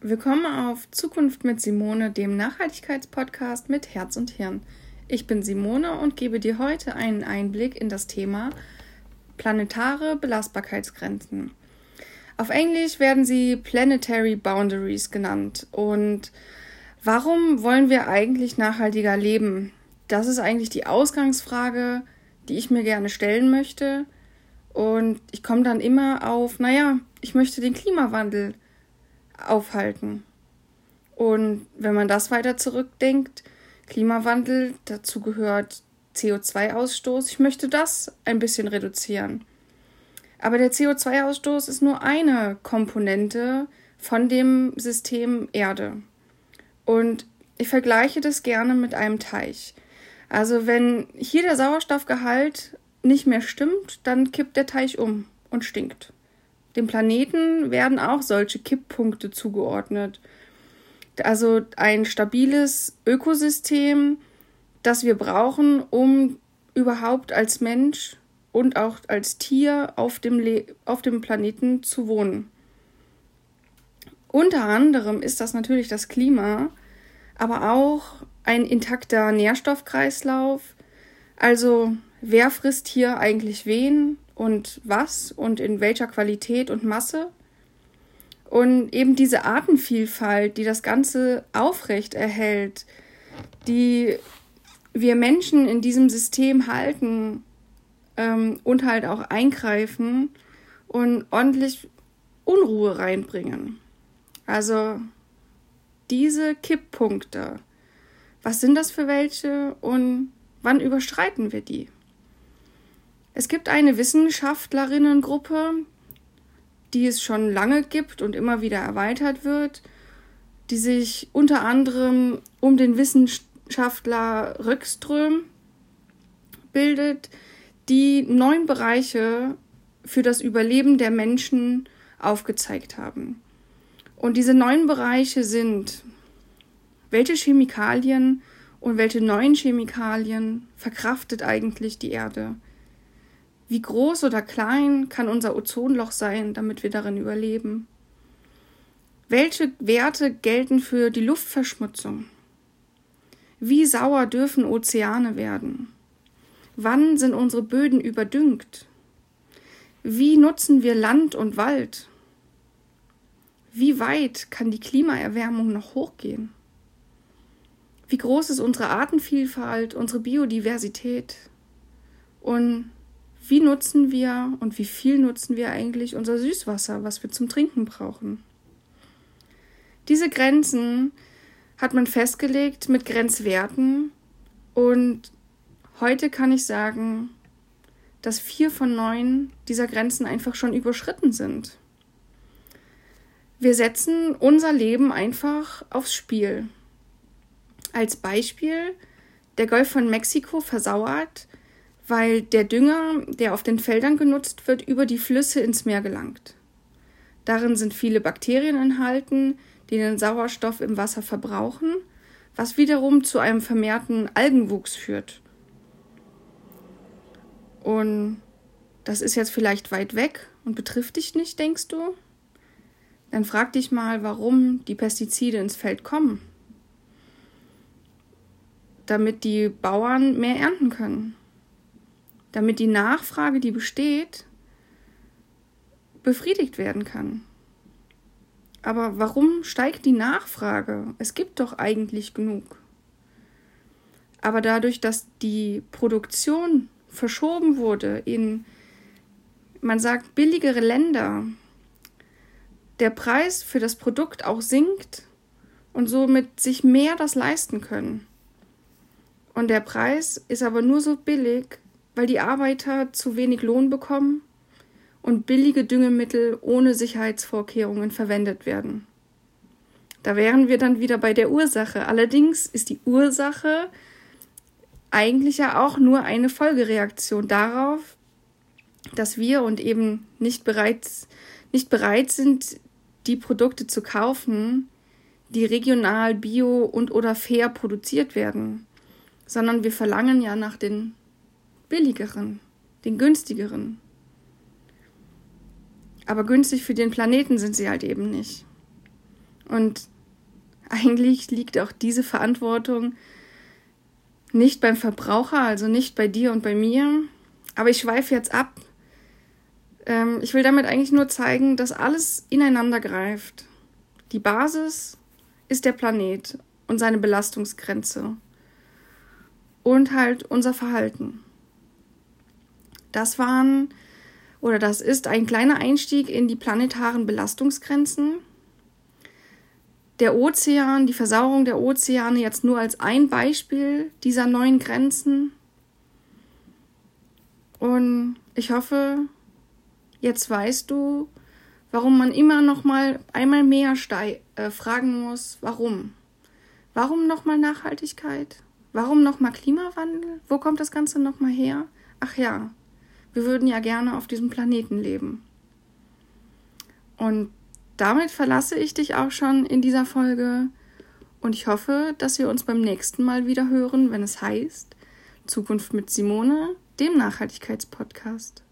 Willkommen auf Zukunft mit Simone, dem Nachhaltigkeitspodcast mit Herz und Hirn. Ich bin Simone und gebe dir heute einen Einblick in das Thema planetare Belastbarkeitsgrenzen. Auf Englisch werden sie Planetary Boundaries genannt. Und warum wollen wir eigentlich nachhaltiger leben? Das ist eigentlich die Ausgangsfrage, die ich mir gerne stellen möchte. Und ich komme dann immer auf, naja, ich möchte den Klimawandel aufhalten. Und wenn man das weiter zurückdenkt, Klimawandel, dazu gehört CO2-Ausstoß, ich möchte das ein bisschen reduzieren. Aber der CO2-Ausstoß ist nur eine Komponente von dem System Erde. Und ich vergleiche das gerne mit einem Teich. Also wenn hier der Sauerstoffgehalt nicht mehr stimmt, dann kippt der Teich um und stinkt. Dem Planeten werden auch solche Kipppunkte zugeordnet. Also ein stabiles Ökosystem, das wir brauchen, um überhaupt als Mensch und auch als Tier auf dem, Le auf dem Planeten zu wohnen. Unter anderem ist das natürlich das Klima, aber auch ein intakter Nährstoffkreislauf. Also wer frisst hier eigentlich wen? Und was und in welcher Qualität und Masse. Und eben diese Artenvielfalt, die das Ganze aufrecht erhält, die wir Menschen in diesem System halten ähm, und halt auch eingreifen und ordentlich Unruhe reinbringen. Also diese Kipppunkte, was sind das für welche und wann überschreiten wir die? Es gibt eine Wissenschaftlerinnengruppe, die es schon lange gibt und immer wieder erweitert wird, die sich unter anderem um den Wissenschaftler Röckström bildet, die neun Bereiche für das Überleben der Menschen aufgezeigt haben. Und diese neun Bereiche sind, welche Chemikalien und welche neuen Chemikalien verkraftet eigentlich die Erde? Wie groß oder klein kann unser Ozonloch sein, damit wir darin überleben? Welche Werte gelten für die Luftverschmutzung? Wie sauer dürfen Ozeane werden? Wann sind unsere Böden überdüngt? Wie nutzen wir Land und Wald? Wie weit kann die Klimaerwärmung noch hochgehen? Wie groß ist unsere Artenvielfalt, unsere Biodiversität? Und wie nutzen wir und wie viel nutzen wir eigentlich unser Süßwasser, was wir zum Trinken brauchen. Diese Grenzen hat man festgelegt mit Grenzwerten und heute kann ich sagen, dass vier von neun dieser Grenzen einfach schon überschritten sind. Wir setzen unser Leben einfach aufs Spiel. Als Beispiel, der Golf von Mexiko versauert, weil der Dünger, der auf den Feldern genutzt wird, über die Flüsse ins Meer gelangt. Darin sind viele Bakterien enthalten, die den Sauerstoff im Wasser verbrauchen, was wiederum zu einem vermehrten Algenwuchs führt. Und das ist jetzt vielleicht weit weg und betrifft dich nicht, denkst du? Dann frag dich mal, warum die Pestizide ins Feld kommen. Damit die Bauern mehr ernten können damit die Nachfrage, die besteht, befriedigt werden kann. Aber warum steigt die Nachfrage? Es gibt doch eigentlich genug. Aber dadurch, dass die Produktion verschoben wurde in, man sagt, billigere Länder, der Preis für das Produkt auch sinkt und somit sich mehr das leisten können. Und der Preis ist aber nur so billig, weil die Arbeiter zu wenig Lohn bekommen und billige Düngemittel ohne Sicherheitsvorkehrungen verwendet werden. Da wären wir dann wieder bei der Ursache. Allerdings ist die Ursache eigentlich ja auch nur eine Folgereaktion darauf, dass wir und eben nicht bereit, nicht bereit sind, die Produkte zu kaufen, die regional, bio und oder fair produziert werden, sondern wir verlangen ja nach den billigeren, den günstigeren. Aber günstig für den Planeten sind sie halt eben nicht. Und eigentlich liegt auch diese Verantwortung nicht beim Verbraucher, also nicht bei dir und bei mir. Aber ich schweife jetzt ab. Ähm, ich will damit eigentlich nur zeigen, dass alles ineinander greift. Die Basis ist der Planet und seine Belastungsgrenze. Und halt unser Verhalten. Das waren oder das ist ein kleiner Einstieg in die planetaren Belastungsgrenzen der Ozean, die Versauerung der Ozeane jetzt nur als ein Beispiel dieser neuen Grenzen. Und ich hoffe, jetzt weißt du, warum man immer noch mal einmal mehr äh, fragen muss, warum? Warum noch mal Nachhaltigkeit? Warum noch mal Klimawandel? Wo kommt das Ganze noch mal her? Ach ja, wir würden ja gerne auf diesem Planeten leben. Und damit verlasse ich dich auch schon in dieser Folge und ich hoffe, dass wir uns beim nächsten Mal wieder hören, wenn es heißt Zukunft mit Simone, dem Nachhaltigkeitspodcast.